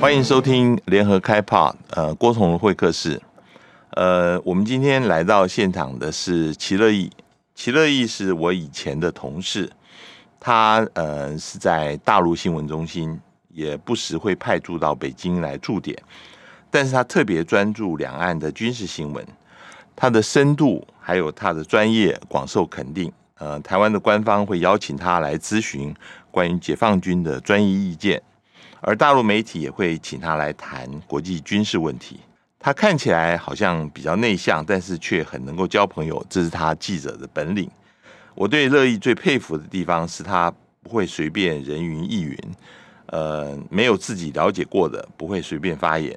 欢迎收听联合开炮，呃，郭崇会客室。呃，我们今天来到现场的是齐乐意，齐乐意是我以前的同事，他呃是在大陆新闻中心，也不时会派驻到北京来驻点，但是他特别专注两岸的军事新闻，他的深度还有他的专业广受肯定。呃，台湾的官方会邀请他来咨询关于解放军的专业意见，而大陆媒体也会请他来谈国际军事问题。他看起来好像比较内向，但是却很能够交朋友，这是他记者的本领。我对乐意最佩服的地方是他不会随便人云亦云，呃，没有自己了解过的不会随便发言。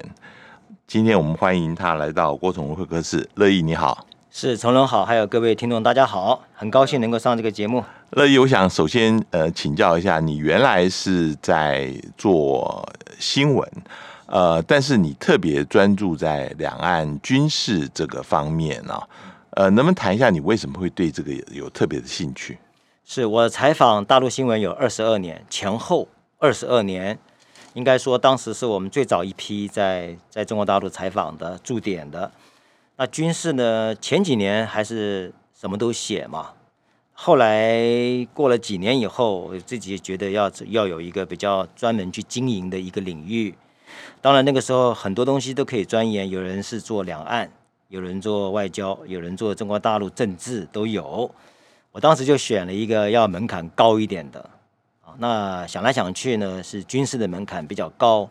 今天我们欢迎他来到郭崇文会客室，乐意你好。是从容好，还有各位听众大家好，很高兴能够上这个节目。乐意，我想首先呃请教一下，你原来是在做新闻，呃，但是你特别专注在两岸军事这个方面啊，呃，能不能谈一下你为什么会对这个有特别的兴趣？是我采访大陆新闻有二十二年，前后二十二年，应该说当时是我们最早一批在在中国大陆采访的驻点的。那军事呢？前几年还是什么都写嘛，后来过了几年以后，自己觉得要要有一个比较专门去经营的一个领域。当然那个时候很多东西都可以钻研，有人是做两岸，有人做外交，有人做中国大陆政治都有。我当时就选了一个要门槛高一点的。那想来想去呢，是军事的门槛比较高，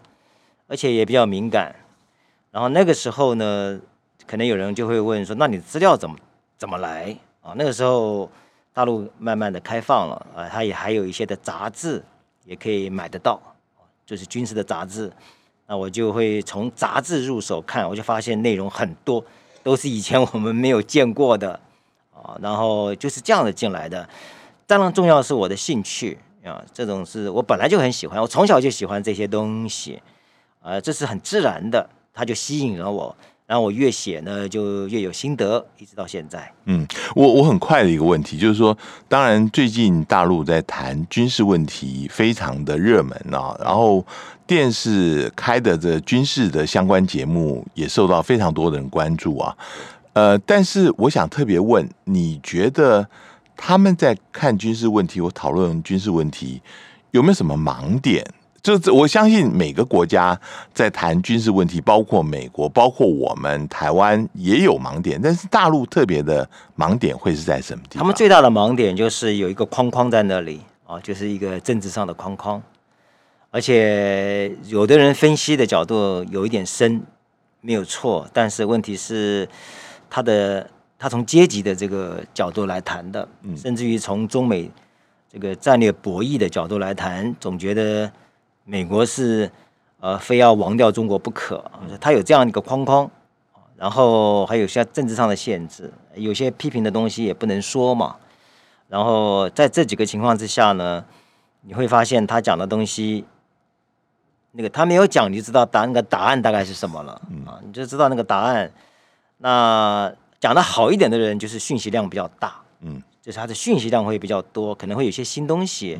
而且也比较敏感。然后那个时候呢。可能有人就会问说：“那你资料怎么怎么来啊？”那个时候大陆慢慢的开放了啊，它也还有一些的杂志也可以买得到，就是军事的杂志。那我就会从杂志入手看，我就发现内容很多都是以前我们没有见过的啊。然后就是这样的进来的。当然重要是我的兴趣啊，这种是我本来就很喜欢，我从小就喜欢这些东西啊，这是很自然的，它就吸引了我。然后我越写呢，就越有心得，一直到现在。嗯，我我很快的一个问题就是说，当然最近大陆在谈军事问题，非常的热门啊。然后电视开的这军事的相关节目也受到非常多的人关注啊。呃，但是我想特别问，你觉得他们在看军事问题或讨论军事问题，有没有什么盲点？就是我相信每个国家在谈军事问题，包括美国，包括我们台湾也有盲点，但是大陆特别的盲点会是在什么地方？他们最大的盲点就是有一个框框在那里啊，就是一个政治上的框框，而且有的人分析的角度有一点深，没有错，但是问题是他的他从阶级的这个角度来谈的，甚至于从中美这个战略博弈的角度来谈，总觉得。美国是呃非要亡掉中国不可，他有这样一个框框，然后还有些政治上的限制，有些批评的东西也不能说嘛。然后在这几个情况之下呢，你会发现他讲的东西，那个他没有讲，你就知道答那个答案大概是什么了啊，你就知道那个答案。那讲的好一点的人，就是讯息量比较大，嗯，就是他的讯息量会比较多，可能会有些新东西，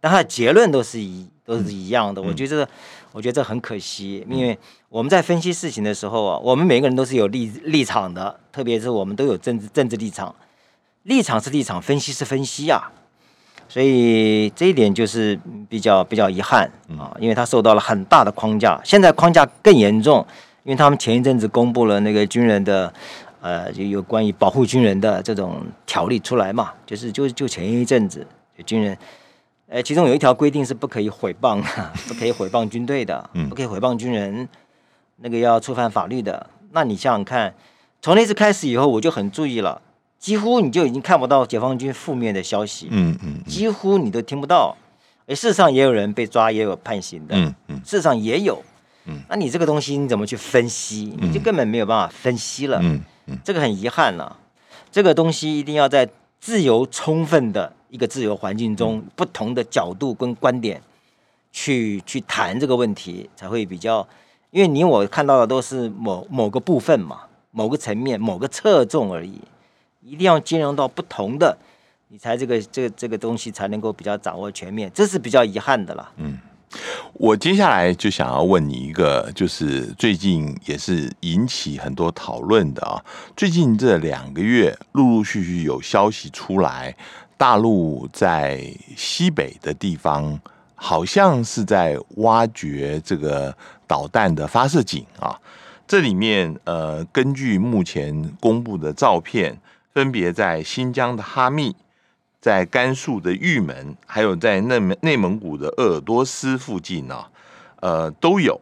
但他的结论都是一。都是一样的，我觉得，我觉得这很可惜，因为我们在分析事情的时候啊，我们每个人都是有立立场的，特别是我们都有政治政治立场，立场是立场，分析是分析啊，所以这一点就是比较比较遗憾啊，因为他受到了很大的框架，现在框架更严重，因为他们前一阵子公布了那个军人的，呃，就有关于保护军人的这种条例出来嘛，就是就就前一阵子军人。哎，其中有一条规定是不可以毁谤，不可以毁谤军队的，不可以毁谤军人，那个要触犯法律的。那你想想看，从那次开始以后，我就很注意了，几乎你就已经看不到解放军负面的消息，嗯嗯，几乎你都听不到。哎，事实上也有人被抓，也有判刑的，嗯嗯，事实上也有，嗯，那你这个东西你怎么去分析？你就根本没有办法分析了，嗯嗯，这个很遗憾了。这个东西一定要在自由充分的。一个自由环境中，不同的角度跟观点去去谈这个问题，才会比较。因为你我看到的都是某某个部分嘛，某个层面、某个侧重而已。一定要兼容到不同的，你才这个这个这个东西才能够比较掌握全面。这是比较遗憾的啦。嗯我接下来就想要问你一个，就是最近也是引起很多讨论的啊。最近这两个月，陆陆续续有消息出来，大陆在西北的地方，好像是在挖掘这个导弹的发射井啊。这里面，呃，根据目前公布的照片，分别在新疆的哈密。在甘肃的玉门，还有在内蒙内蒙古的鄂尔多斯附近呢、啊，呃，都有。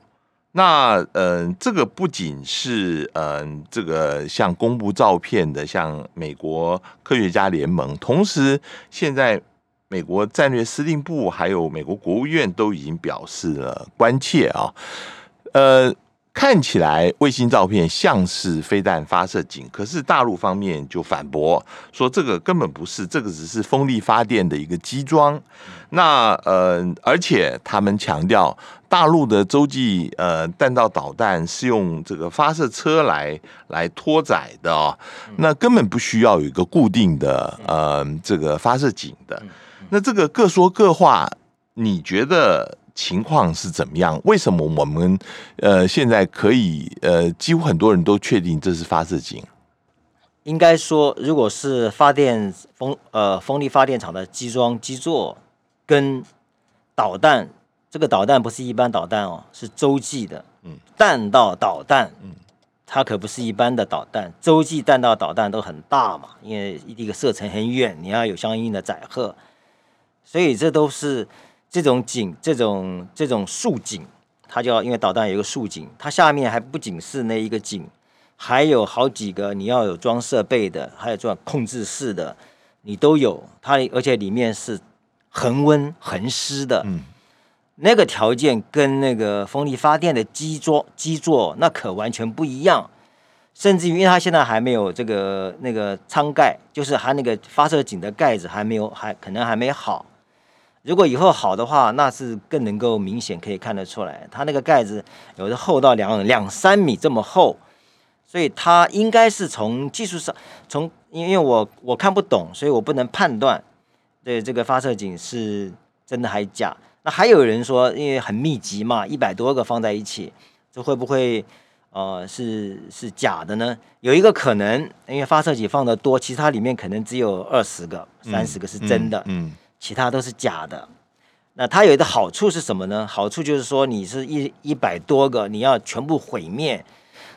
那呃，这个不仅是呃，这个像公布照片的，像美国科学家联盟，同时现在美国战略司令部还有美国国务院都已经表示了关切啊，呃。看起来卫星照片像是飞弹发射井，可是大陆方面就反驳说这个根本不是，这个只是风力发电的一个机装。那呃，而且他们强调，大陆的洲际呃弹道导弹是用这个发射车来来拖载的哦，那根本不需要有一个固定的呃这个发射井的。那这个各说各话，你觉得？情况是怎么样？为什么我们呃现在可以呃几乎很多人都确定这是发射井？应该说，如果是发电风呃风力发电厂的机装机座跟导弹，这个导弹不是一般导弹哦，是洲际的，嗯，弹道导弹，嗯，它可不是一般的导弹，洲际弹道导弹都很大嘛，因为一个射程很远，你要有相应的载荷，所以这都是。这种井，这种这种竖井，它叫因为导弹有一个竖井，它下面还不仅是那一个井，还有好几个你要有装设备的，还有装控制室的，你都有。它而且里面是恒温恒湿的，嗯，那个条件跟那个风力发电的基座基座那可完全不一样。甚至于，因为它现在还没有这个那个舱盖，就是它那个发射井的盖子还没有，还可能还没好。如果以后好的话，那是更能够明显可以看得出来，它那个盖子有的厚到两两三米这么厚，所以它应该是从技术上，从因为我我看不懂，所以我不能判断，对这个发射井是真的还假。那还有人说，因为很密集嘛，一百多个放在一起，这会不会呃是是假的呢？有一个可能，因为发射井放的多，其实它里面可能只有二十个、三十个是真的。嗯。嗯嗯其他都是假的，那它有一个好处是什么呢？好处就是说，你是一一百多个，你要全部毁灭，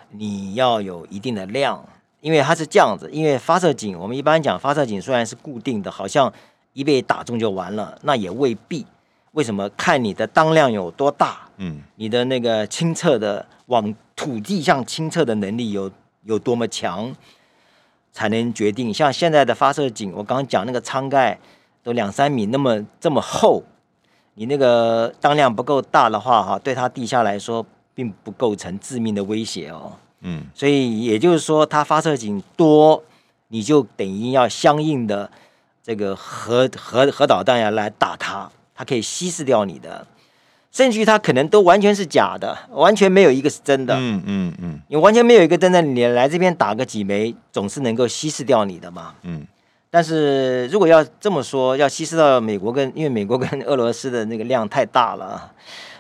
你要有一定的量，因为它是这样子。因为发射井，我们一般讲发射井虽然是固定的，好像一被打中就完了，那也未必。为什么？看你的当量有多大，嗯，你的那个清澈的往土地上清澈的能力有有多么强，才能决定。像现在的发射井，我刚刚讲那个舱盖。都两三米那么这么厚，你那个当量不够大的话，哈，对它地下来说并不构成致命的威胁哦。嗯，所以也就是说，它发射井多，你就等于要相应的这个核核核导弹要来打它，它可以稀释掉你的，甚至于它可能都完全是假的，完全没有一个是真的。嗯嗯嗯，你完全没有一个真的，你来这边打个几枚，总是能够稀释掉你的嘛。嗯。但是如果要这么说，要稀释到美国跟，因为美国跟俄罗斯的那个量太大了啊，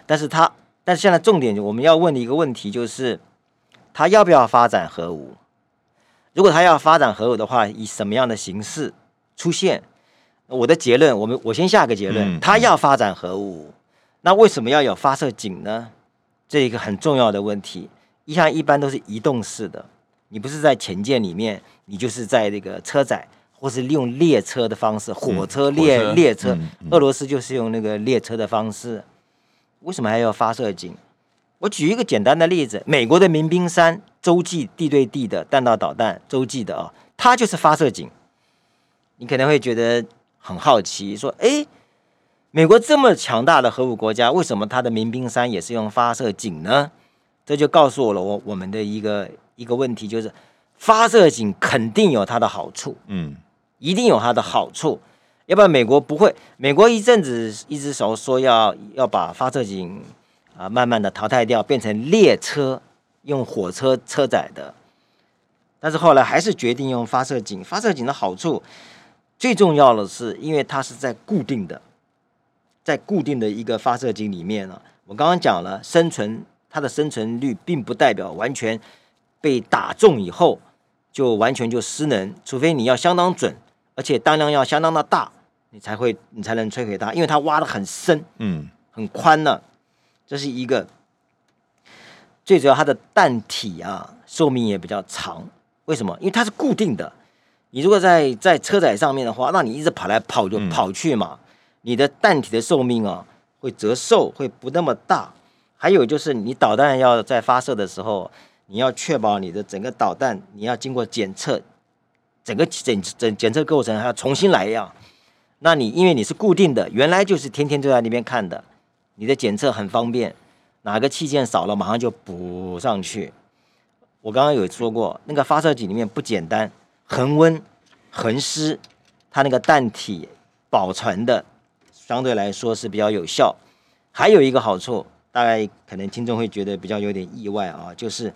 但是他，但是现在重点我们要问的一个问题就是，他要不要发展核武？如果他要发展核武的话，以什么样的形式出现？我的结论，我们我先下个结论，他要发展核武，那为什么要有发射井呢？这一个很重要的问题，一向一般都是移动式的，你不是在潜舰里面，你就是在这个车载。或是利用列车的方式，火车列、嗯、列车，嗯嗯、俄罗斯就是用那个列车的方式。为什么还要发射井？我举一个简单的例子：美国的民兵三洲际地对地的弹道导弹，洲际的啊，它就是发射井。你可能会觉得很好奇，说：哎，美国这么强大的核武国家，为什么它的民兵三也是用发射井呢？这就告诉我了我我们的一个一个问题，就是发射井肯定有它的好处。嗯。一定有它的好处，要不然美国不会。美国一阵子一只手说要要把发射井啊慢慢的淘汰掉，变成列车用火车车载的，但是后来还是决定用发射井。发射井的好处最重要的是，因为它是在固定的，在固定的一个发射井里面呢，我刚刚讲了，生存它的生存率并不代表完全被打中以后就完全就失能，除非你要相当准，而且当量要相当的大，你才会你才能摧毁它，因为它挖的很深，嗯，很宽呢，这是一个。最主要它的弹体啊寿命也比较长，为什么？因为它是固定的。你如果在在车载上面的话，那你一直跑来跑就跑去嘛，嗯、你的弹体的寿命啊会折寿，会不那么大。还有就是你导弹要在发射的时候，你要确保你的整个导弹你要经过检测，整个检检检测过程还要重新来一样。那你因为你是固定的，原来就是天天都在那边看的，你的检测很方便，哪个器件少了马上就补上去。我刚刚有说过，那个发射井里面不简单。恒温、恒湿，它那个弹体保存的相对来说是比较有效。还有一个好处，大概可能听众会觉得比较有点意外啊，就是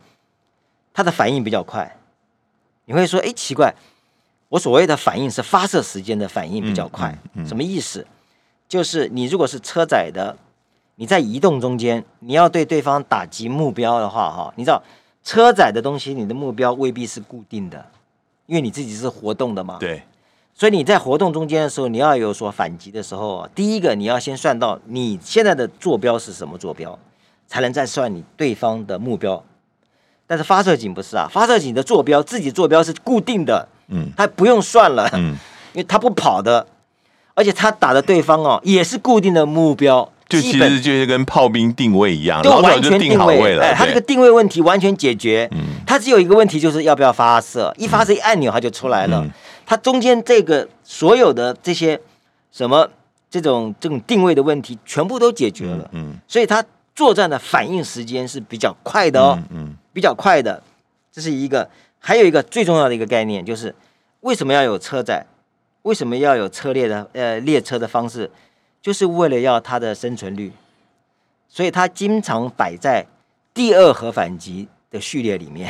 它的反应比较快。你会说，哎，奇怪，我所谓的反应是发射时间的反应比较快，什么意思？就是你如果是车载的，你在移动中间，你要对对方打击目标的话，哈，你知道车载的东西，你的目标未必是固定的。因为你自己是活动的嘛，对，所以你在活动中间的时候，你要有所反击的时候，第一个你要先算到你现在的坐标是什么坐标，才能再算你对方的目标。但是发射井不是啊，发射井的坐标自己坐标是固定的，嗯，他不用算了，嗯，因为他不跑的，而且他打的对方哦也是固定的目标。就其实就是跟炮兵定位一样，老早就定好位了。哎，他这个定位问题完全解决。嗯，他只有一个问题，就是要不要发射。一发射一按钮，他就出来了。他中间这个所有的这些什么这种这种定位的问题，全部都解决了。嗯，所以他作战的反应时间是比较快的哦。嗯，比较快的，这是一个。还有一个最重要的一个概念，就是为什么要有车载？为什么要有车列的呃列车的方式？就是为了要它的生存率，所以它经常摆在第二核反击的序列里面。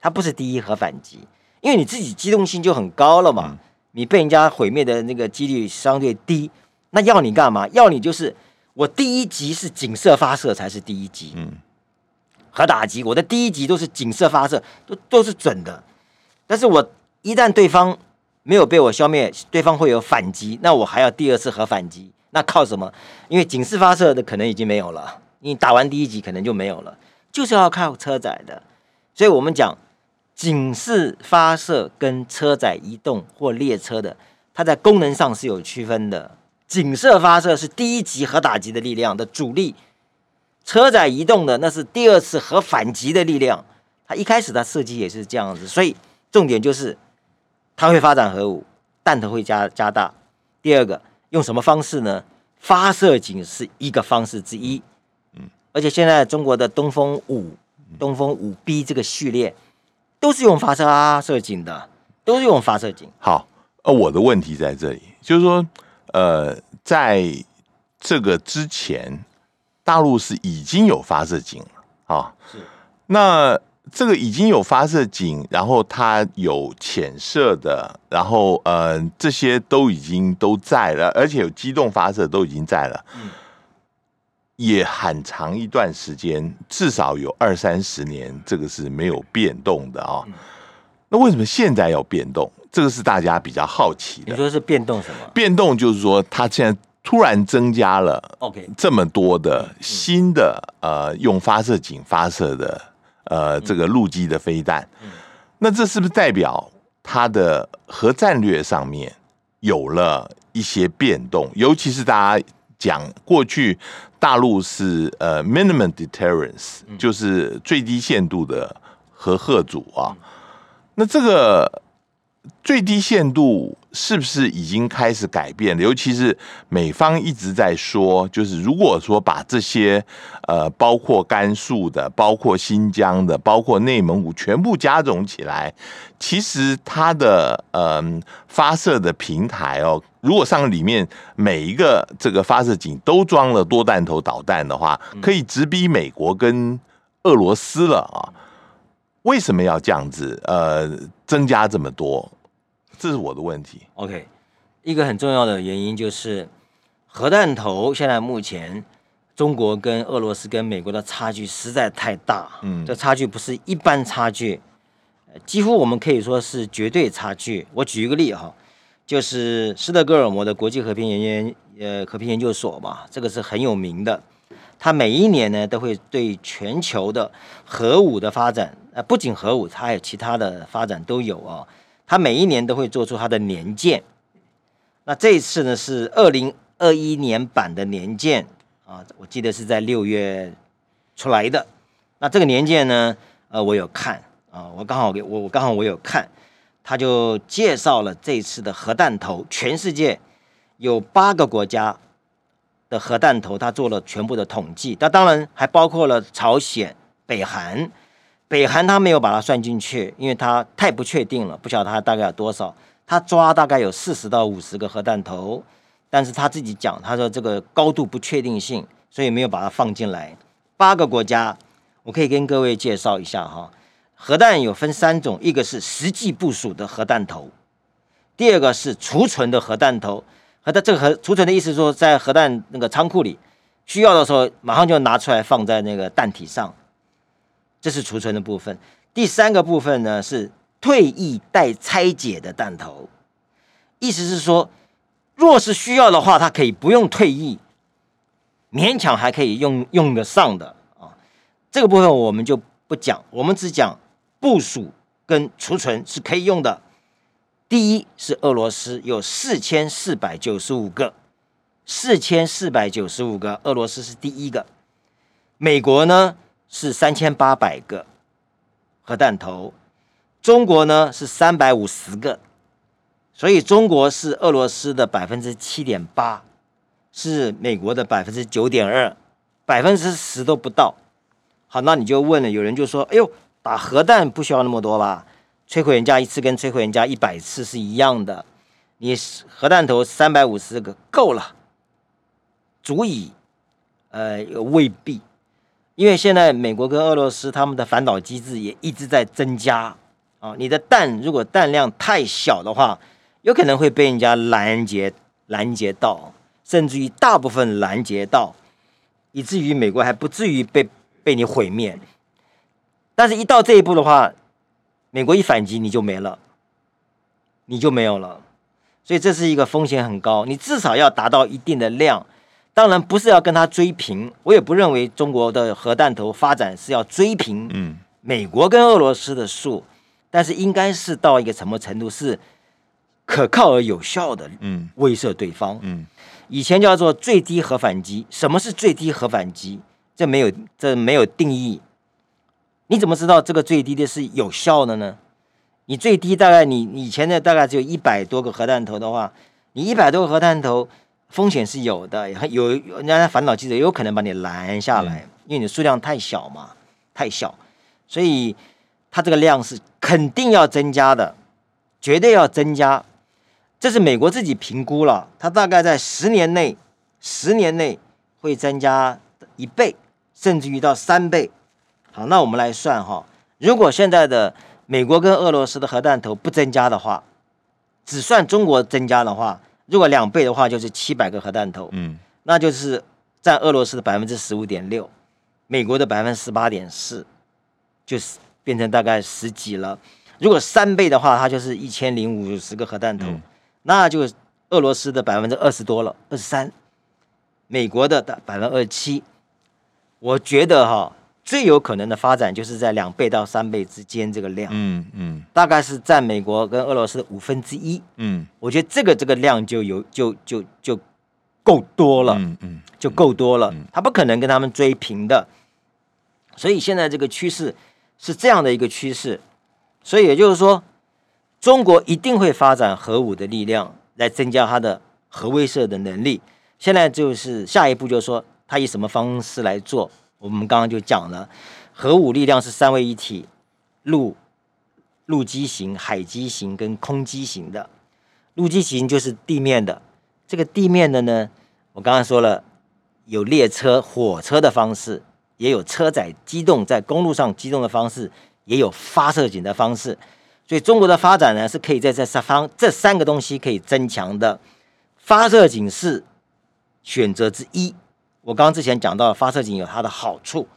它不是第一核反击，因为你自己机动性就很高了嘛，你被人家毁灭的那个几率相对低。那要你干嘛？要你就是我第一级是井射发射才是第一击。核打击我的第一级都是警射发射，都都是准的。但是我一旦对方没有被我消灭，对方会有反击，那我还要第二次核反击。那靠什么？因为警示发射的可能已经没有了，你打完第一级可能就没有了，就是要靠车载的。所以我们讲警示发射跟车载移动或列车的，它在功能上是有区分的。警示发射是第一级核打击的力量的主力，车载移动的那是第二次核反击的力量。它一开始它设计也是这样子，所以重点就是它会发展核武，弹头会加加大。第二个。用什么方式呢？发射井是一个方式之一，嗯，而且现在中国的东风五、东风五 B 这个序列都是用发射发射井的，都是用发射井。好，呃，我的问题在这里，就是说，呃，在这个之前，大陆是已经有发射井了啊，是那。这个已经有发射井，然后它有潜射的，然后呃，这些都已经都在了，而且有机动发射都已经在了，嗯，也很长一段时间，至少有二三十年，这个是没有变动的啊。那为什么现在要变动？这个是大家比较好奇的。你说是变动什么？变动就是说，它现在突然增加了 OK 这么多的新的呃，用发射井发射的。呃，这个陆基的飞弹，那这是不是代表它的核战略上面有了一些变动？尤其是大家讲过去大陆是呃 minimum deterrence，就是最低限度的核吓阻啊，那这个。最低限度是不是已经开始改变了？尤其是美方一直在说，就是如果说把这些呃，包括甘肃的、包括新疆的、包括内蒙古全部加总起来，其实它的嗯、呃、发射的平台哦，如果上里面每一个这个发射井都装了多弹头导弹的话，可以直逼美国跟俄罗斯了啊！为什么要这样子？呃，增加这么多？这是我的问题。OK，一个很重要的原因就是核弹头现在目前中国跟俄罗斯跟美国的差距实在太大，嗯，这差距不是一般差距，几乎我们可以说是绝对差距。我举一个例哈，就是斯德哥尔摩的国际和平研究呃和平研究所嘛，这个是很有名的，它每一年呢都会对全球的核武的发展，呃，不仅核武，它还有其他的发展都有啊，他每一年都会做出他的年鉴。那这一次呢是二零二一年版的年鉴啊，我记得是在六月出来的。那这个年鉴呢，呃，我有看啊，我刚好给我我刚好我有看，他就介绍了这次的核弹头，全世界有八个国家的核弹头，他做了全部的统计。那当然还包括了朝鲜、北韩，北韩他没有把它算进去，因为他太不确定了，不晓得它大概有多少。他抓大概有四十到五十个核弹头，但是他自己讲，他说这个高度不确定性，所以没有把它放进来。八个国家，我可以跟各位介绍一下哈。核弹有分三种，一个是实际部署的核弹头，第二个是储存的核弹头。核弹这个核储存的意思说，在核弹那个仓库里，需要的时候马上就拿出来放在那个弹体上，这是储存的部分。第三个部分呢是。退役待拆解的弹头，意思是说，若是需要的话，它可以不用退役，勉强还可以用用得上的啊。这个部分我们就不讲，我们只讲部署跟储存是可以用的。第一是俄罗斯有四千四百九十五个，四千四百九十五个，俄罗斯是第一个。美国呢是三千八百个核弹头。中国呢是三百五十个，所以中国是俄罗斯的百分之七点八，是美国的百分之九点二，百分之十都不到。好，那你就问了，有人就说：“哎呦，打核弹不需要那么多吧？摧毁人家一次跟摧毁人家一百次是一样的。你核弹头三百五十个够了，足以？呃，未必，因为现在美国跟俄罗斯他们的反导机制也一直在增加。”啊，你的弹如果弹量太小的话，有可能会被人家拦截拦截到，甚至于大部分拦截到，以至于美国还不至于被被你毁灭。但是，一到这一步的话，美国一反击你就没了，你就没有了。所以这是一个风险很高，你至少要达到一定的量。当然不是要跟他追平，我也不认为中国的核弹头发展是要追平嗯美国跟俄罗斯的数。但是应该是到一个什么程度是可靠而有效的，嗯，威慑对方，嗯，以前叫做最低核反击。什么是最低核反击？这没有，这没有定义。你怎么知道这个最低的是有效的呢？你最低大概你以前的大概只有一百多个核弹头的话，你一百多个核弹头风险是有的，有人家反导记者有可能把你拦下来，嗯，因为你数量太小嘛，太小，所以。它这个量是肯定要增加的，绝对要增加，这是美国自己评估了，它大概在十年内，十年内会增加一倍，甚至于到三倍。好，那我们来算哈，如果现在的美国跟俄罗斯的核弹头不增加的话，只算中国增加的话，如果两倍的话，就是七百个核弹头，嗯，那就是占俄罗斯的百分之十五点六，美国的百分之十八点四，就是。变成大概十几了，如果三倍的话，它就是一千零五十个核弹头，嗯、那就俄罗斯的百分之二十多了，二十三，美国的百分之二十七。我觉得哈，最有可能的发展就是在两倍到三倍之间这个量，嗯嗯，大概是占美国跟俄罗斯的五分之一，嗯，我觉得这个这个量就有就就就够多了，嗯嗯，就够多了，他不可能跟他们追平的，所以现在这个趋势。是这样的一个趋势，所以也就是说，中国一定会发展核武的力量来增加它的核威慑的能力。现在就是下一步，就是说他以什么方式来做？我们刚刚就讲了，核武力量是三位一体，陆陆基型、海基型跟空基型的。陆基型就是地面的，这个地面的呢，我刚刚说了，有列车、火车的方式。也有车载机动在公路上机动的方式，也有发射井的方式，所以中国的发展呢，是可以在这三方这三个东西可以增强的。发射井是选择之一。我刚刚之前讲到，发射井有它的好处，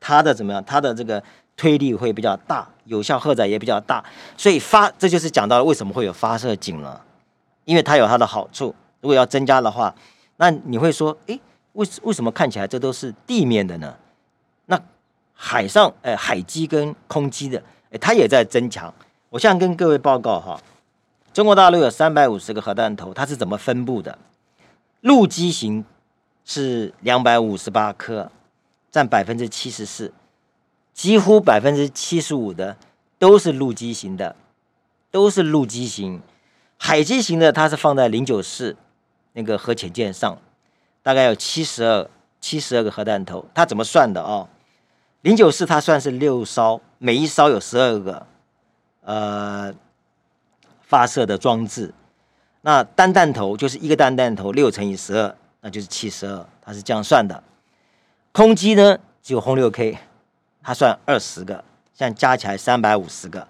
它的怎么样？它的这个推力会比较大，有效荷载也比较大，所以发这就是讲到了为什么会有发射井了，因为它有它的好处。如果要增加的话，那你会说，诶，为为什么看起来这都是地面的呢？那海上，呃，海基跟空基的，诶，它也在增强。我现在跟各位报告哈，中国大陆有三百五十个核弹头，它是怎么分布的？陆基型是两百五十八颗，占百分之七十四，几乎百分之七十五的都是陆基型的，都是陆基型。海基型的它是放在零九四那个核潜舰上，大概有七十二七十二个核弹头，它怎么算的哦？零九四它算是六艘，每一艘有十二个。呃，发射的装置，那单弹头就是一个单弹头六乘以十二，那就是七十二，它是这样算的。空机呢，只有轰六 K，它算二十个，这样加起来三百五十个，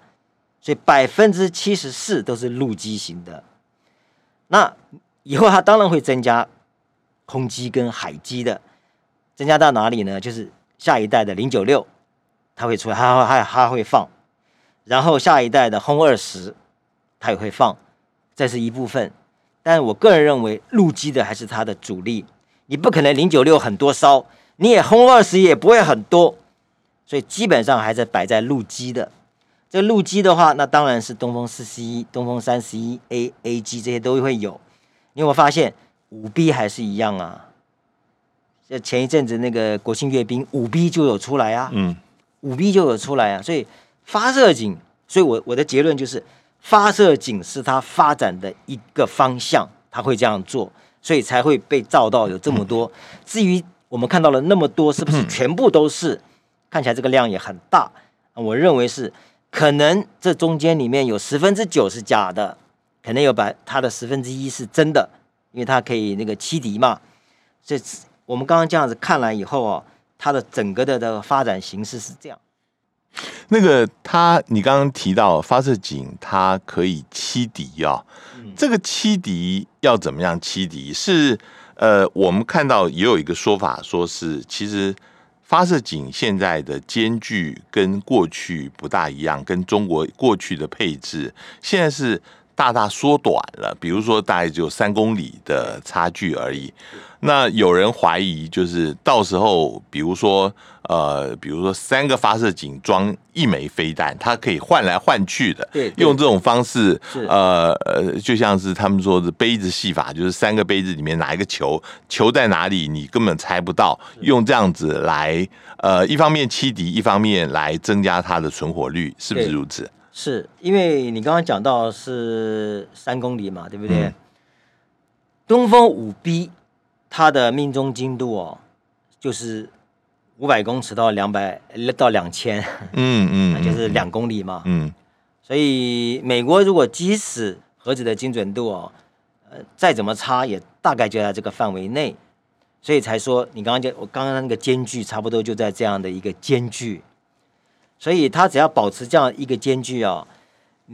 所以百分之七十四都是陆基型的。那以后它当然会增加空机跟海机的，增加到哪里呢？就是下一代的零九六，它会出来，它它它会放。然后下一代的轰二十，它也会放，这是一部分。但我个人认为，陆基的还是它的主力。你不可能零九六很多烧，你也轰二十也不会很多，所以基本上还是摆在陆基的。这陆基的话，那当然是东风四十一、东风三十一 A、AG 这些都会有。你有没有发现五 B 还是一样啊？这前一阵子那个国庆阅兵，五 B 就有出来啊，嗯，五 B 就有出来啊，所以。发射井，所以我我的结论就是，发射井是它发展的一个方向，它会这样做，所以才会被照到有这么多。至于我们看到了那么多，是不是全部都是？看起来这个量也很大，我认为是可能这中间里面有十分之九是假的，可能有百它的十分之一是真的，因为它可以那个欺敌嘛。这我们刚刚这样子看来以后啊，它的整个的的发展形式是这样。那个他，你刚刚提到发射井，它可以欺敌啊。这个欺敌要怎么样欺敌？是呃，我们看到也有一个说法，说是其实发射井现在的间距跟过去不大一样，跟中国过去的配置现在是大大缩短了。比如说，大概只有三公里的差距而已。那有人怀疑，就是到时候，比如说，呃，比如说三个发射井装一枚飞弹，它可以换来换去的，对，用这种方式，呃呃，就像是他们说的杯子戏法，就是三个杯子里面哪一个球，球在哪里，你根本猜不到，用这样子来，呃，一方面欺敌，一方面来增加它的存活率，是不是如此？是因为你刚刚讲到是三公里嘛，对不对？嗯、东风五 B。它的命中精度哦，就是五百公尺到两百到两千，嗯 嗯，那就是两公里嘛，嗯，所以美国如果即使核子的精准度哦，呃，再怎么差也大概就在这个范围内，所以才说你刚刚就我刚刚那个间距差不多就在这样的一个间距，所以它只要保持这样一个间距哦。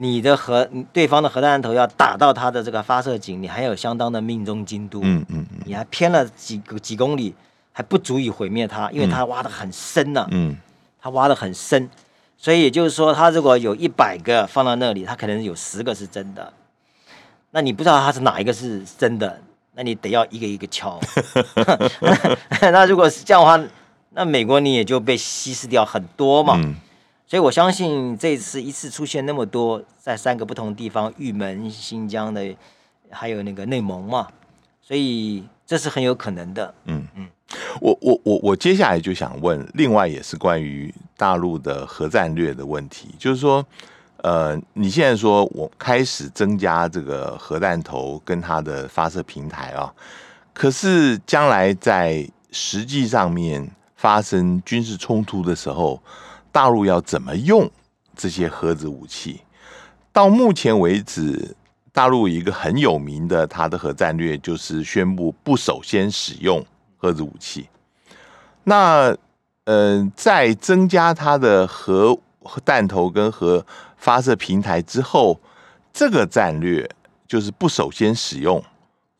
你的核，对方的核弹头要打到它的这个发射井，你还有相当的命中精度，嗯嗯，你还偏了几个几公里，还不足以毁灭它，因为它挖的很深呐，嗯，它挖的很深，所以也就是说，它如果有一百个放到那里，它可能有十个是真的，那你不知道它是哪一个是真的，那你得要一个一个敲，那如果是这样的话，那美国你也就被稀释掉很多嘛。嗯所以我相信这次一次出现那么多，在三个不同地方，玉门、新疆的，还有那个内蒙嘛，所以这是很有可能的。嗯嗯，我我我我接下来就想问，另外也是关于大陆的核战略的问题，就是说，呃，你现在说我开始增加这个核弹头跟它的发射平台啊，可是将来在实际上面发生军事冲突的时候。大陆要怎么用这些核子武器？到目前为止，大陆一个很有名的它的核战略就是宣布不首先使用核子武器。那嗯、在增加它的核弹头跟核发射平台之后，这个战略就是不首先使用，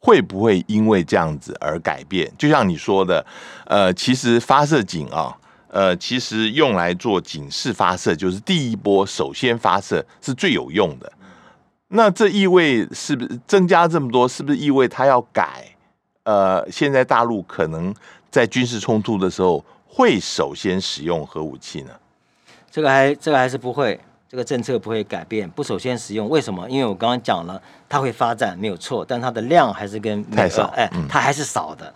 会不会因为这样子而改变？就像你说的，呃，其实发射井啊，呃，其实用来做警示发射，就是第一波首先发射是最有用的。那这意味是不是增加这么多？是不是意味它要改？呃，现在大陆可能在军事冲突的时候会首先使用核武器呢？这个还这个还是不会，这个政策不会改变，不首先使用。为什么？因为我刚刚讲了，它会发展没有错，但它的量还是跟太少，哎，它还是少的，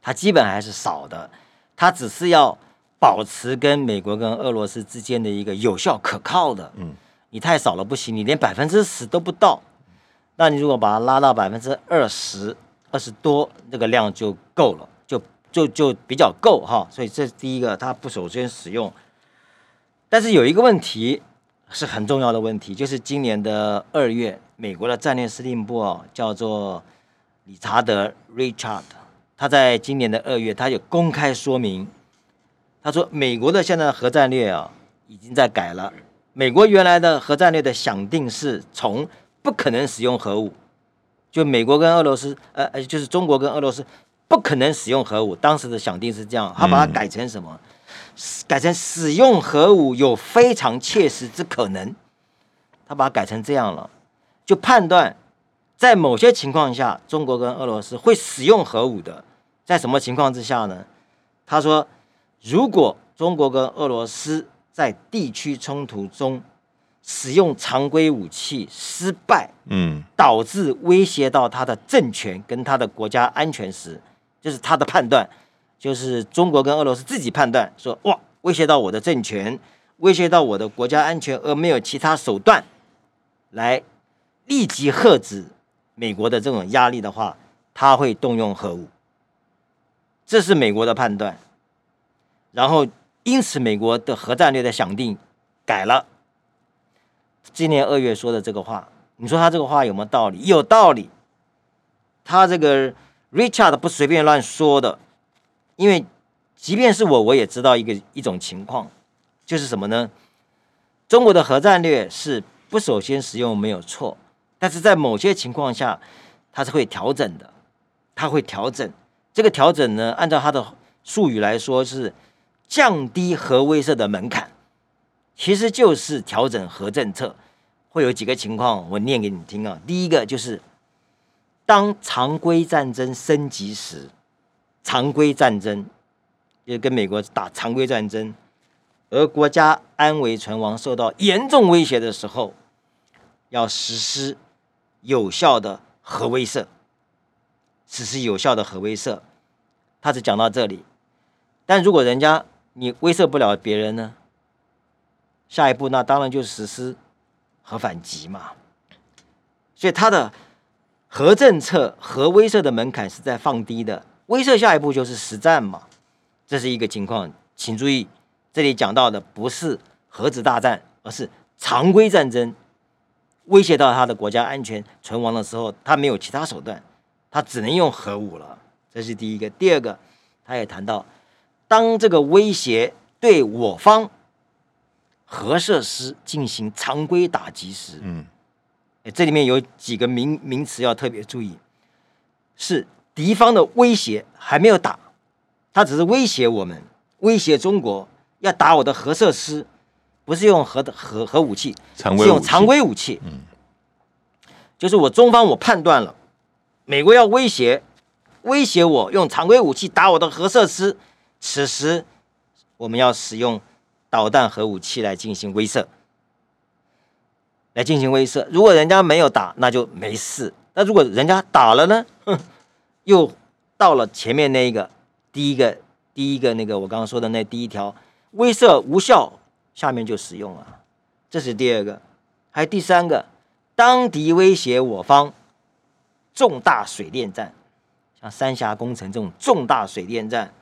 它基本还是少的，它只是要保持跟美国跟俄罗斯之间的一个有效可靠的。嗯，你太少了不行，你连百分之十都不到，那你如果把它拉到百分之二十、二十多，这个量就够了，就就就比较够哈。所以这是第一个，它不首先使用。但是有一个问题是很重要的问题，就是今年的二月，美国的战略司令部啊，叫做理查德 （Richard），他在今年的二月，他有公开说明，他说美国的现在的核战略啊，已经在改了。美国原来的核战略的想定是从不可能使用核武，就美国跟俄罗斯，呃呃，就是中国跟俄罗斯不可能使用核武，当时的想定是这样，他把它改成什么？嗯改成使用核武有非常切实之可能，他把它改成这样了，就判断在某些情况下，中国跟俄罗斯会使用核武的，在什么情况之下呢？他说，如果中国跟俄罗斯在地区冲突中使用常规武器失败，嗯，导致威胁到他的政权跟他的国家安全时，就是他的判断。就是中国跟俄罗斯自己判断说，哇，威胁到我的政权，威胁到我的国家安全，而没有其他手段来立即遏止美国的这种压力的话，他会动用核武。这是美国的判断。然后，因此美国的核战略的想定改了。今年二月说的这个话，你说他这个话有没有道理？有道理。他这个 Richard 不随便乱说的。因为，即便是我，我也知道一个一种情况，就是什么呢？中国的核战略是不首先使用没有错，但是在某些情况下，它是会调整的，它会调整。这个调整呢，按照它的术语来说是降低核威慑的门槛，其实就是调整核政策。会有几个情况，我念给你听啊。第一个就是当常规战争升级时。常规战争，就跟美国打常规战争，而国家安危存亡受到严重威胁的时候，要实施有效的核威慑，实施有效的核威慑。他只讲到这里，但如果人家你威慑不了别人呢？下一步那当然就实施核反击嘛。所以他的核政策、核威慑的门槛是在放低的。威慑下一步就是实战嘛，这是一个情况，请注意，这里讲到的不是核子大战，而是常规战争，威胁到他的国家安全存亡的时候，他没有其他手段，他只能用核武了。这是第一个。第二个，他也谈到，当这个威胁对我方核设施进行常规打击时，嗯，这里面有几个名名词要特别注意，是。敌方的威胁还没有打，他只是威胁我们，威胁中国要打我的核设施，不是用核的核核武器，是用常规武器。嗯，就是我中方我判断了，美国要威胁威胁我用常规武器打我的核设施，此时我们要使用导弹核武器来进行威慑，来进行威慑。如果人家没有打，那就没事；那如果人家打了呢？哼。又到了前面那一个，第一个，第一个那个我刚刚说的那第一条，威慑无效，下面就使用了，这是第二个，还有第三个，当敌威胁我方重大水电站，像三峡工程这种重大水电站，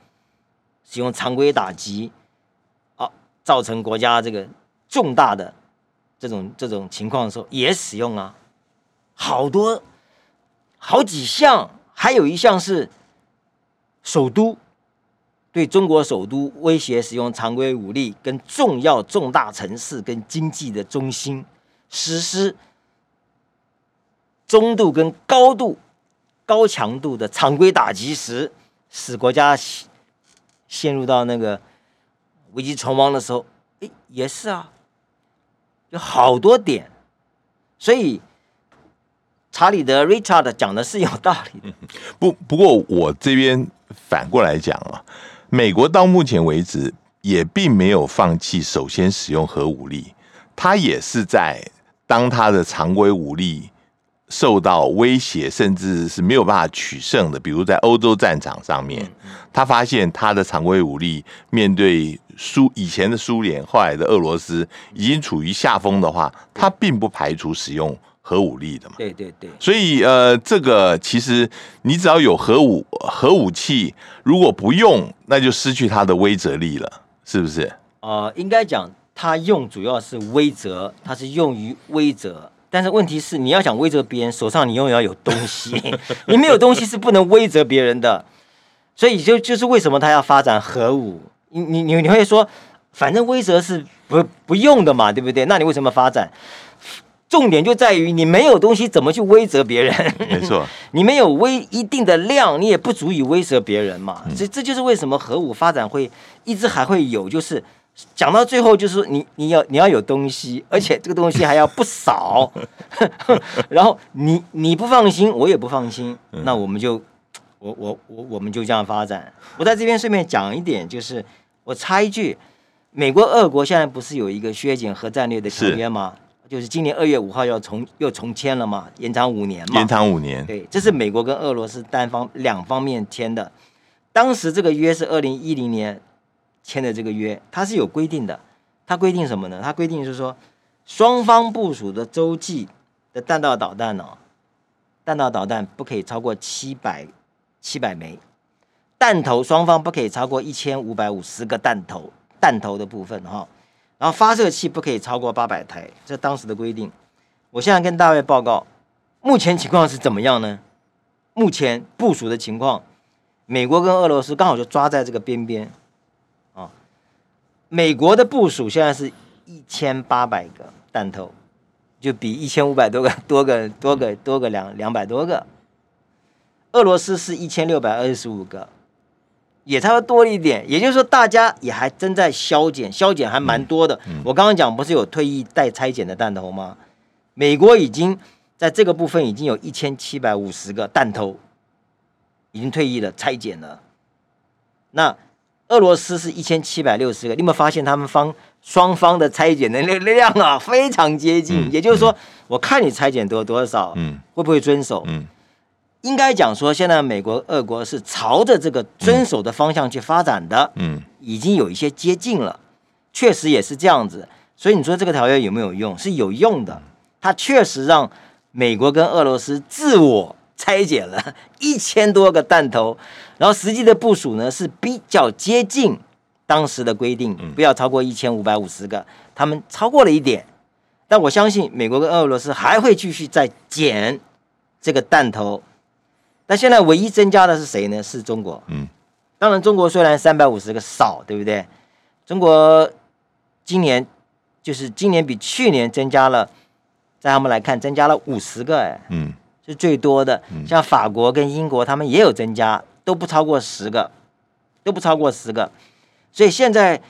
使用常规打击，啊，造成国家这个重大的这种这种情况的时候，也使用啊，好多好几项。还有一项是首都对中国首都威胁使用常规武力，跟重要重大城市跟经济的中心实施中度跟高度高强度的常规打击时，使国家陷入到那个危机存亡的时候，诶，也是啊，有好多点，所以查理德 Richard 讲的是有道理的。不，不过我这边反过来讲啊，美国到目前为止也并没有放弃首先使用核武力，他也是在当他的常规武力。受到威胁，甚至是没有办法取胜的，比如在欧洲战场上面，他发现他的常规武力面对苏以前的苏联，后来的俄罗斯已经处于下风的话，他并不排除使用核武力的嘛。对对对。所以呃，这个其实你只要有核武核武器，如果不用，那就失去它的威慑力了，是不是？呃，应该讲他用主要是威慑，它是用于威慑。但是问题是，你要想威责别人，手上你永远要有东西，你没有东西是不能威责别人的。所以就就是为什么他要发展核武？你你你你会说，反正威慑是不不用的嘛，对不对？那你为什么发展？重点就在于你没有东西，怎么去威慑别人？没错，你没有威一定的量，你也不足以威慑别人嘛。这这就是为什么核武发展会一直还会有，就是。讲到最后，就是你你要你要有东西，而且这个东西还要不少，然后你你不放心，我也不放心，那我们就我我我我们就这样发展。我在这边顺便讲一点，就是我插一句，美国、俄国现在不是有一个削减核战略的条约吗？就是今年二月五号要重又重签了嘛，延长五年嘛。延长五年。对，这是美国跟俄罗斯单方两方面签的，当时这个约是二零一零年。签的这个约，它是有规定的。它规定什么呢？它规定是说，双方部署的洲际的弹道导弹哦，弹道导弹不可以超过七百七百枚，弹头双方不可以超过一千五百五十个弹头，弹头的部分哈。然后发射器不可以超过八百台，这当时的规定。我现在跟大卫报告，目前情况是怎么样呢？目前部署的情况，美国跟俄罗斯刚好就抓在这个边边。美国的部署现在是一千八百个弹头，就比一千五百多个 多个多个多个两两百多个。俄罗斯是一千六百二十五个，也差不多多了一点。也就是说，大家也还正在削减，削减还蛮多的。我刚刚讲不是有退役待拆解的弹头吗？美国已经在这个部分已经有一千七百五十个弹头已经退役了，拆解了。那。俄罗斯是一千七百六十个，你有没有发现他们方双方的拆解能力量啊非常接近？嗯、也就是说，嗯、我看你拆解多多少，嗯，会不会遵守？嗯，应该讲说，现在美国、俄国是朝着这个遵守的方向去发展的，嗯，已经有一些接近了，确实也是这样子。所以你说这个条约有没有用？是有用的，它确实让美国跟俄罗斯自我。拆解了一千多个弹头，然后实际的部署呢是比较接近当时的规定，不要超过一千五百五十个，他们超过了一点，但我相信美国跟俄罗斯还会继续再减这个弹头。那现在唯一增加的是谁呢？是中国。嗯，当然中国虽然三百五十个少，对不对？中国今年就是今年比去年增加了，在他们来看增加了五十个，哎，嗯。是最多的，像法国跟英国，他们也有增加，都不超过十个，都不超过十个。所以现在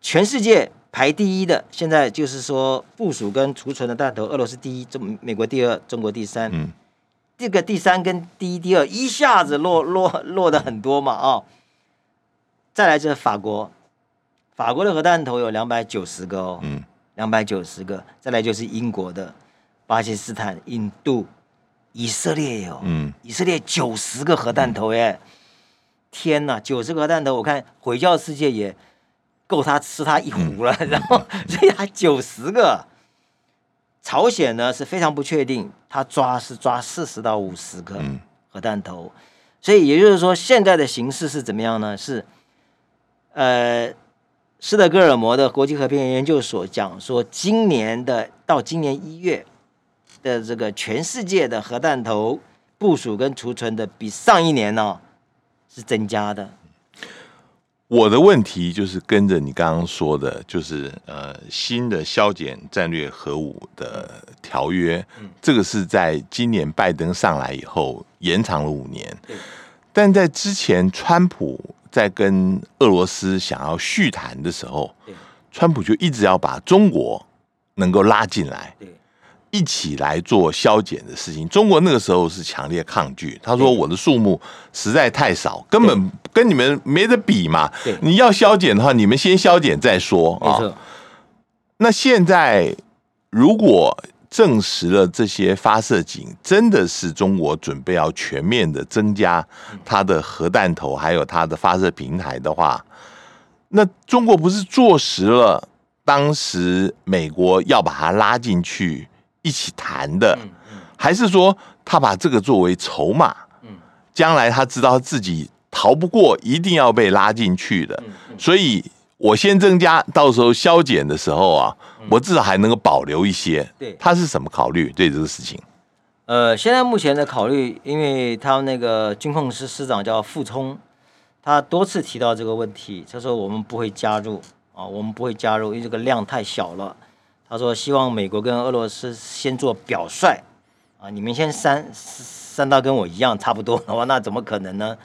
全世界排第一的，现在就是说部署跟储存的弹头，俄罗斯第一，中美国第二，中国第三。嗯，这个第三跟第一、第二一下子落落落的很多嘛啊、哦。再来就是法国，法国的核弹头有两百九十个哦，嗯，两百九十个。再来就是英国的，巴基斯坦、印度。以色列有，嗯，以色列九十个核弹头耶！天哪，九十个核弹头，我看回教世界也够他吃他一壶了。然后，所以他九十个。朝鲜呢是非常不确定，他抓是抓四十到五十个核弹头。所以也就是说，现在的形势是怎么样呢？是，呃，斯德哥尔摩的国际和平研究所讲说，今年的到今年一月。的这个全世界的核弹头部署跟储存的比上一年呢、哦、是增加的。我的问题就是跟着你刚刚说的，就是呃新的削减战略核武的条约，这个是在今年拜登上来以后延长了五年，但在之前川普在跟俄罗斯想要续谈的时候，川普就一直要把中国能够拉进来。一起来做削减的事情，中国那个时候是强烈抗拒。他说：“我的数目实在太少，根本跟你们没得比嘛。你要削减的话，你们先削减再说啊。”那现在如果证实了这些发射井真的是中国准备要全面的增加它的核弹头，还有它的发射平台的话，那中国不是坐实了当时美国要把它拉进去？一起谈的，还是说他把这个作为筹码？将来他知道自己逃不过，一定要被拉进去的，所以我先增加，到时候削减的时候啊，我至少还能够保留一些。对，他是什么考虑？对这个事情？呃，现在目前的考虑，因为他们那个军控司司长叫傅聪，他多次提到这个问题，他说我们不会加入啊，我们不会加入，因为这个量太小了。他说：“希望美国跟俄罗斯先做表率，啊，你们先删删到跟我一样差不多的话，那怎么可能呢？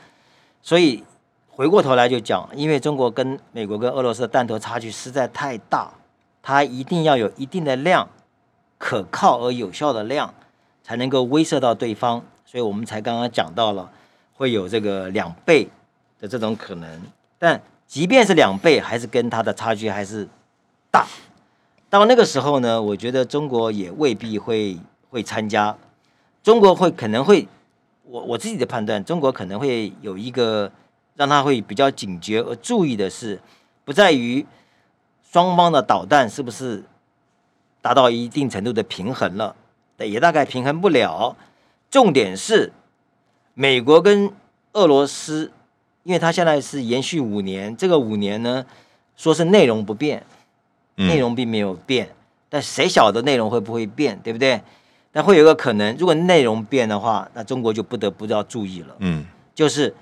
所以回过头来就讲，因为中国跟美国跟俄罗斯的弹头差距实在太大，它一定要有一定的量，可靠而有效的量，才能够威慑到对方。所以我们才刚刚讲到了会有这个两倍的这种可能，但即便是两倍，还是跟它的差距还是大。”到那个时候呢，我觉得中国也未必会会参加，中国会可能会，我我自己的判断，中国可能会有一个让他会比较警觉而注意的是，不在于双方的导弹是不是达到一定程度的平衡了，也大概平衡不了。重点是美国跟俄罗斯，因为它现在是延续五年，这个五年呢，说是内容不变。内容并没有变，但谁晓得内容会不会变，对不对？但会有一个可能，如果内容变的话，那中国就不得不要注意了。嗯，就是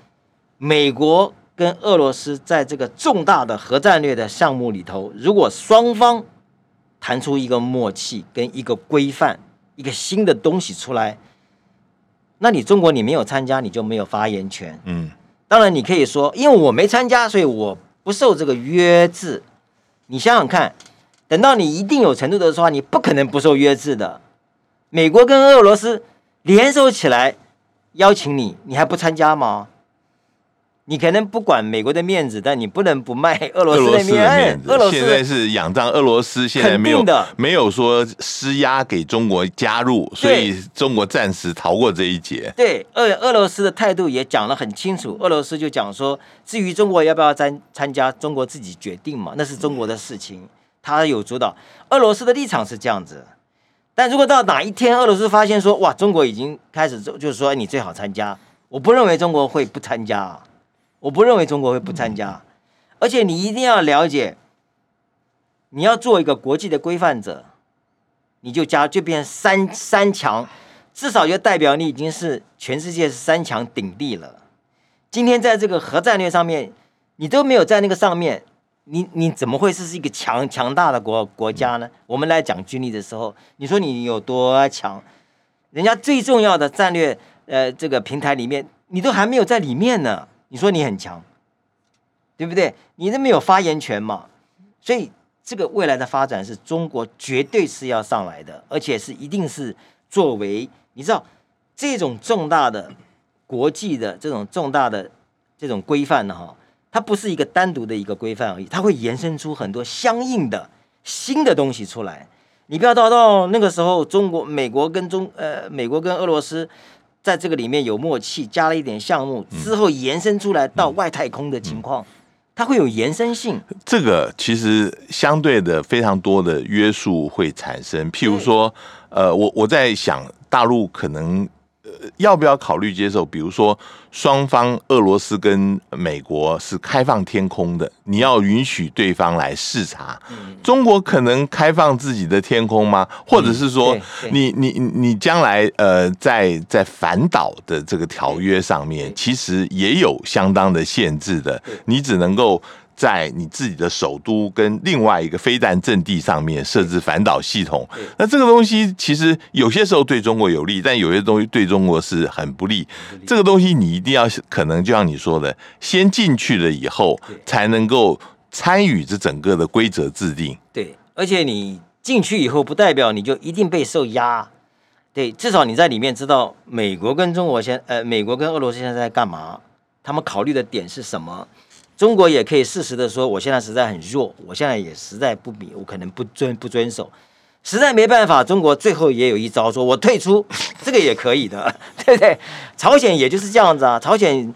美国跟俄罗斯在这个重大的核战略的项目里头，如果双方谈出一个默契跟一个规范，一个新的东西出来，那你中国你没有参加，你就没有发言权。嗯，当然你可以说，因为我没参加，所以我不受这个约制。你想想看。等到你一定有程度的时候，你不可能不受约制的。美国跟俄罗斯联手起来邀请你，你还不参加吗？你可能不管美国的面子，但你不能不卖俄罗斯的面子。俄罗斯现在是仰仗俄罗斯，现在没有没有说施压给中国加入，所以中国暂时逃过这一劫。对，俄俄罗斯的态度也讲得很清楚。俄罗斯就讲说，至于中国要不要参参加，中国自己决定嘛，那是中国的事情。他有主导，俄罗斯的立场是这样子，但如果到哪一天俄罗斯发现说，哇，中国已经开始就就是说，你最好参加，我不认为中国会不参加，我不认为中国会不参加，而且你一定要了解，你要做一个国际的规范者，你就加就变三三强，至少就代表你已经是全世界三强鼎立了。今天在这个核战略上面，你都没有在那个上面。你你怎么会是一个强强大的国国家呢？我们来讲军力的时候，你说你有多强？人家最重要的战略呃这个平台里面，你都还没有在里面呢。你说你很强，对不对？你都没有发言权嘛。所以这个未来的发展是中国绝对是要上来的，而且是一定是作为你知道这种重大的国际的这种重大的这种规范的哈。它不是一个单独的一个规范而已，它会延伸出很多相应的新的东西出来。你不要到到那个时候，中国、美国跟中呃，美国跟俄罗斯在这个里面有默契，加了一点项目之后，延伸出来到外太空的情况，它会有延伸性。这个其实相对的非常多的约束会产生，譬如说，呃，我我在想，大陆可能要不要考虑接受？比如说，双方俄罗斯跟美国是开放天空的，你要允许对方来视察。中国可能开放自己的天空吗？或者是说，你你你将来呃，在在反导的这个条约上面，其实也有相当的限制的，你只能够。在你自己的首都跟另外一个飞弹阵地上面设置反导系统，那这个东西其实有些时候对中国有利，但有些东西对中国是很不利。这个东西你一定要可能就像你说的，先进去了以后，才能够参与这整个的规则制定。对，而且你进去以后，不代表你就一定被受压。对，至少你在里面知道美国跟中国现呃，美国跟俄罗斯现在在干嘛，他们考虑的点是什么。中国也可以适时的说，我现在实在很弱，我现在也实在不比，我可能不遵不遵守，实在没办法。中国最后也有一招，说我退出，这个也可以的，对不对？朝鲜也就是这样子啊，朝鲜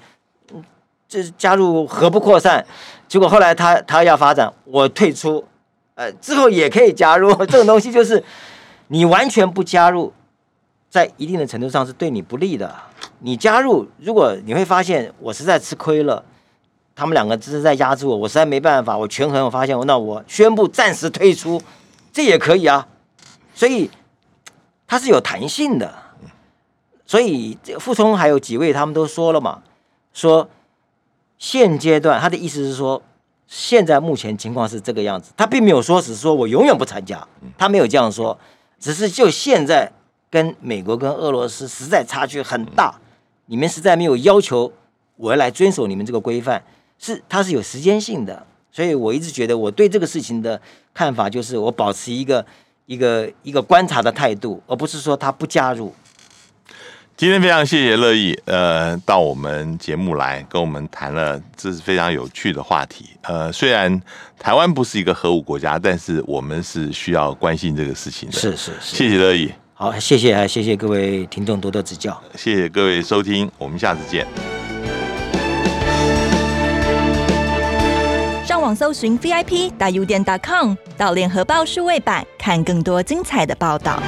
这加入核不扩散，结果后来他他要发展，我退出，呃，之后也可以加入。这种东西就是你完全不加入，在一定的程度上是对你不利的。你加入，如果你会发现我实在吃亏了。他们两个只是在压制我，我实在没办法，我权衡，我发现，那我宣布暂时退出，这也可以啊。所以它是有弹性的。所以傅聪还有几位他们都说了嘛，说现阶段他的意思是说，现在目前情况是这个样子，他并没有说只是说我永远不参加，他没有这样说，只是就现在跟美国跟俄罗斯实在差距很大，你们实在没有要求我来遵守你们这个规范。是，它是有时间性的，所以我一直觉得我对这个事情的看法就是，我保持一个一个一个观察的态度，而不是说他不加入。今天非常谢谢乐意，呃，到我们节目来跟我们谈了，这是非常有趣的话题。呃，虽然台湾不是一个核武国家，但是我们是需要关心这个事情的。是是是，谢谢乐意。好，谢谢，还谢谢各位听众多多指教。谢谢各位收听，我们下次见。网搜寻 VIP 大 U 点 .com 到联合报数位版看更多精彩的报道。